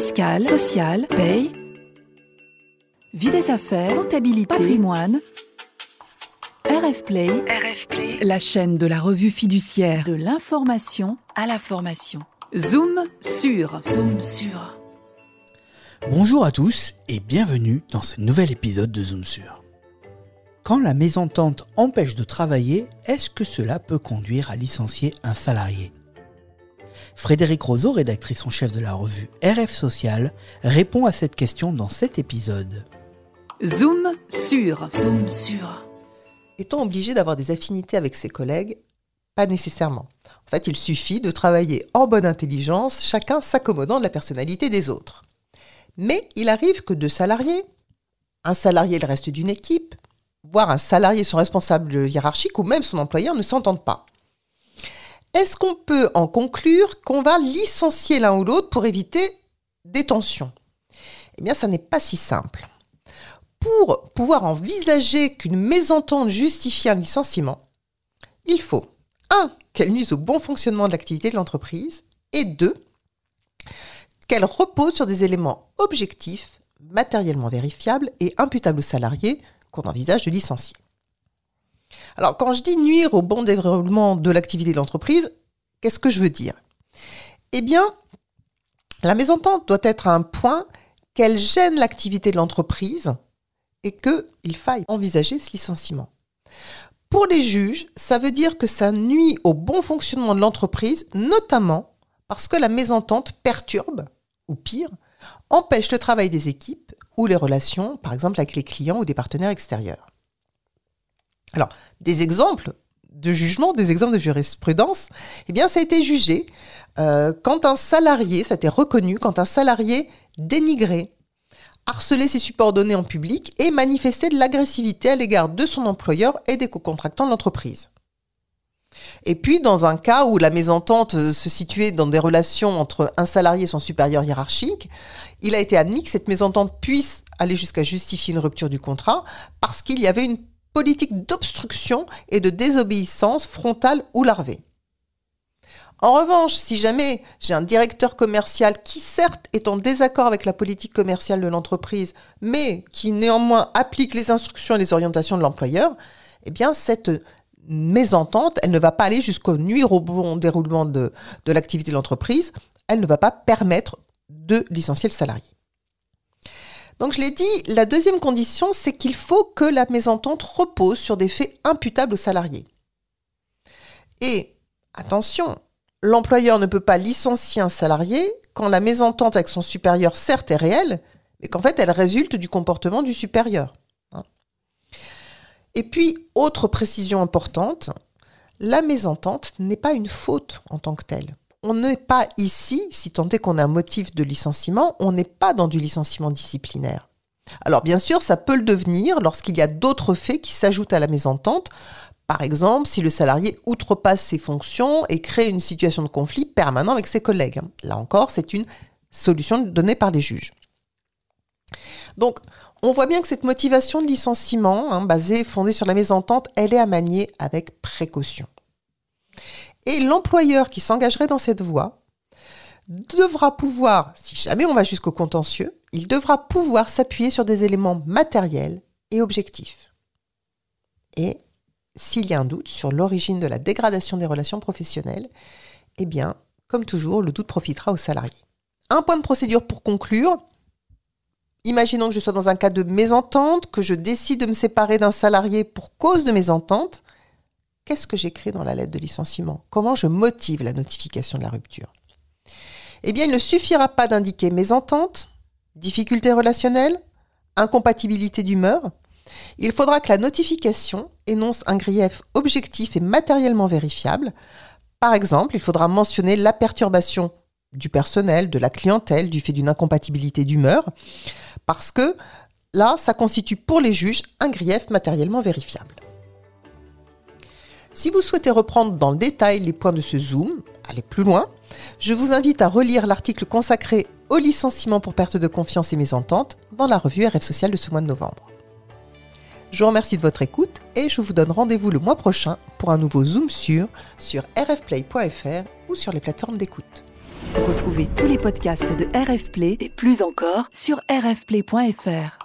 fiscale, sociale, paye, vie des affaires, comptabilité, patrimoine. RF Play, la chaîne de la revue fiduciaire de l'information à la formation. Zoom sur, zoom sur. Bonjour à tous et bienvenue dans ce nouvel épisode de Zoom sur. Quand la mésentente empêche de travailler, est-ce que cela peut conduire à licencier un salarié? Frédéric Roseau, rédactrice en chef de la revue RF Social, répond à cette question dans cet épisode. Zoom sur, zoom sur. Est-on obligé d'avoir des affinités avec ses collègues? Pas nécessairement. En fait, il suffit de travailler en bonne intelligence, chacun s'accommodant de la personnalité des autres. Mais il arrive que deux salariés, un salarié et le reste d'une équipe, voire un salarié, son responsable hiérarchique ou même son employeur ne s'entendent pas. Est-ce qu'on peut en conclure qu'on va licencier l'un ou l'autre pour éviter des tensions? Eh bien, ça n'est pas si simple. Pour pouvoir envisager qu'une mésentente justifie un licenciement, il faut 1. qu'elle nuise au bon fonctionnement de l'activité de l'entreprise et 2. qu'elle repose sur des éléments objectifs, matériellement vérifiables et imputables aux salariés qu'on envisage de licencier. Alors, quand je dis nuire au bon déroulement de l'activité de l'entreprise, qu'est-ce que je veux dire? Eh bien, la mésentente doit être à un point qu'elle gêne l'activité de l'entreprise et qu'il faille envisager ce licenciement. Pour les juges, ça veut dire que ça nuit au bon fonctionnement de l'entreprise, notamment parce que la mésentente perturbe, ou pire, empêche le travail des équipes ou les relations, par exemple avec les clients ou des partenaires extérieurs. Alors, des exemples de jugement, des exemples de jurisprudence, eh bien, ça a été jugé euh, quand un salarié, ça a été reconnu, quand un salarié dénigrait, harcelait ses subordonnés en public et manifestait de l'agressivité à l'égard de son employeur et des co-contractants de l'entreprise. Et puis, dans un cas où la mésentente euh, se situait dans des relations entre un salarié et son supérieur hiérarchique, il a été admis que cette mésentente puisse aller jusqu'à justifier une rupture du contrat parce qu'il y avait une politique d'obstruction et de désobéissance frontale ou larvée. En revanche, si jamais j'ai un directeur commercial qui certes est en désaccord avec la politique commerciale de l'entreprise, mais qui néanmoins applique les instructions et les orientations de l'employeur, eh bien cette mésentente, elle ne va pas aller jusqu'au nuire au bon déroulement de, de l'activité de l'entreprise, elle ne va pas permettre de licencier le salarié. Donc je l'ai dit, la deuxième condition, c'est qu'il faut que la mésentente repose sur des faits imputables aux salariés. Et attention, l'employeur ne peut pas licencier un salarié quand la mésentente avec son supérieur certes est réelle, mais qu'en fait elle résulte du comportement du supérieur. Hein. Et puis, autre précision importante, la mésentente n'est pas une faute en tant que telle on n'est pas ici, si tant est qu'on a un motif de licenciement, on n'est pas dans du licenciement disciplinaire. Alors bien sûr, ça peut le devenir lorsqu'il y a d'autres faits qui s'ajoutent à la mésentente. Par exemple, si le salarié outrepasse ses fonctions et crée une situation de conflit permanent avec ses collègues. Là encore, c'est une solution donnée par les juges. Donc, on voit bien que cette motivation de licenciement, hein, basée, fondée sur la mésentente, elle est à manier avec précaution. Et l'employeur qui s'engagerait dans cette voie devra pouvoir, si jamais on va jusqu'au contentieux, il devra pouvoir s'appuyer sur des éléments matériels et objectifs. Et s'il y a un doute sur l'origine de la dégradation des relations professionnelles, eh bien, comme toujours, le doute profitera aux salariés. Un point de procédure pour conclure. Imaginons que je sois dans un cas de mésentente, que je décide de me séparer d'un salarié pour cause de mésentente qu'est-ce que j'écris dans la lettre de licenciement? Comment je motive la notification de la rupture? Eh bien, il ne suffira pas d'indiquer mésentente, difficultés relationnelles, incompatibilité d'humeur. Il faudra que la notification énonce un grief objectif et matériellement vérifiable. Par exemple, il faudra mentionner la perturbation du personnel, de la clientèle, du fait d'une incompatibilité d'humeur, parce que là, ça constitue pour les juges un grief matériellement vérifiable. Si vous souhaitez reprendre dans le détail les points de ce Zoom, aller plus loin, je vous invite à relire l'article consacré au licenciement pour perte de confiance et mésentente dans la revue RF Social de ce mois de novembre. Je vous remercie de votre écoute et je vous donne rendez-vous le mois prochain pour un nouveau Zoom sur sur rfplay.fr ou sur les plateformes d'écoute. Retrouvez tous les podcasts de RF Play et plus encore sur rfplay.fr.